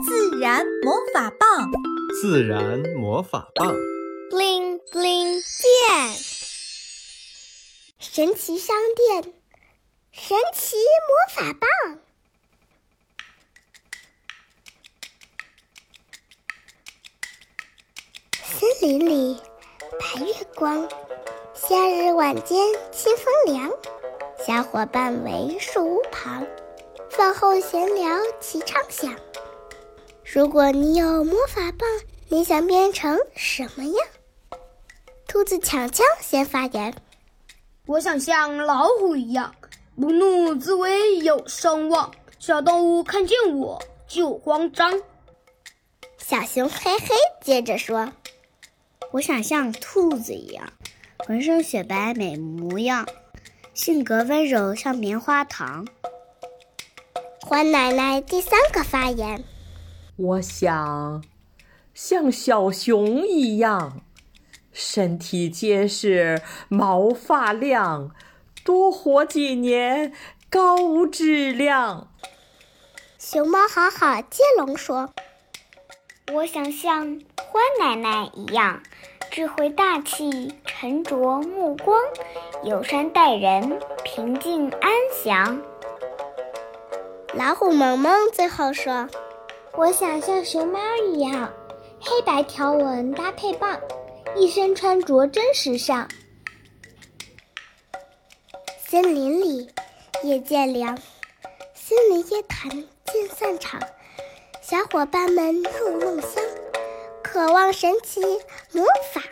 自然魔法棒，自然魔法棒，bling bling 变，神奇商店，神奇魔法棒。森林里，白月光，夏日晚间清风凉，小伙伴围树屋旁，饭后闲聊齐畅想。如果你有魔法棒，你想变成什么样？兔子强强先发言：“我想像老虎一样，不怒自威有声望，小动物看见我就慌张。”小熊嘿嘿接着说。我想像兔子一样，浑身雪白美模样，性格温柔像棉花糖。欢奶奶第三个发言：我想像小熊一样，身体结实，毛发亮，多活几年，高质量。熊猫好好接龙说：我想像欢奶奶一样。智慧大气，沉着目光，友善待人，平静安详。老虎萌萌最后说：“我想像熊猫一样，黑白条纹搭配棒，一身穿着真时尚。”森林里，夜渐凉，森林夜谈渐散场，小伙伴们入梦乡。渴望神奇魔法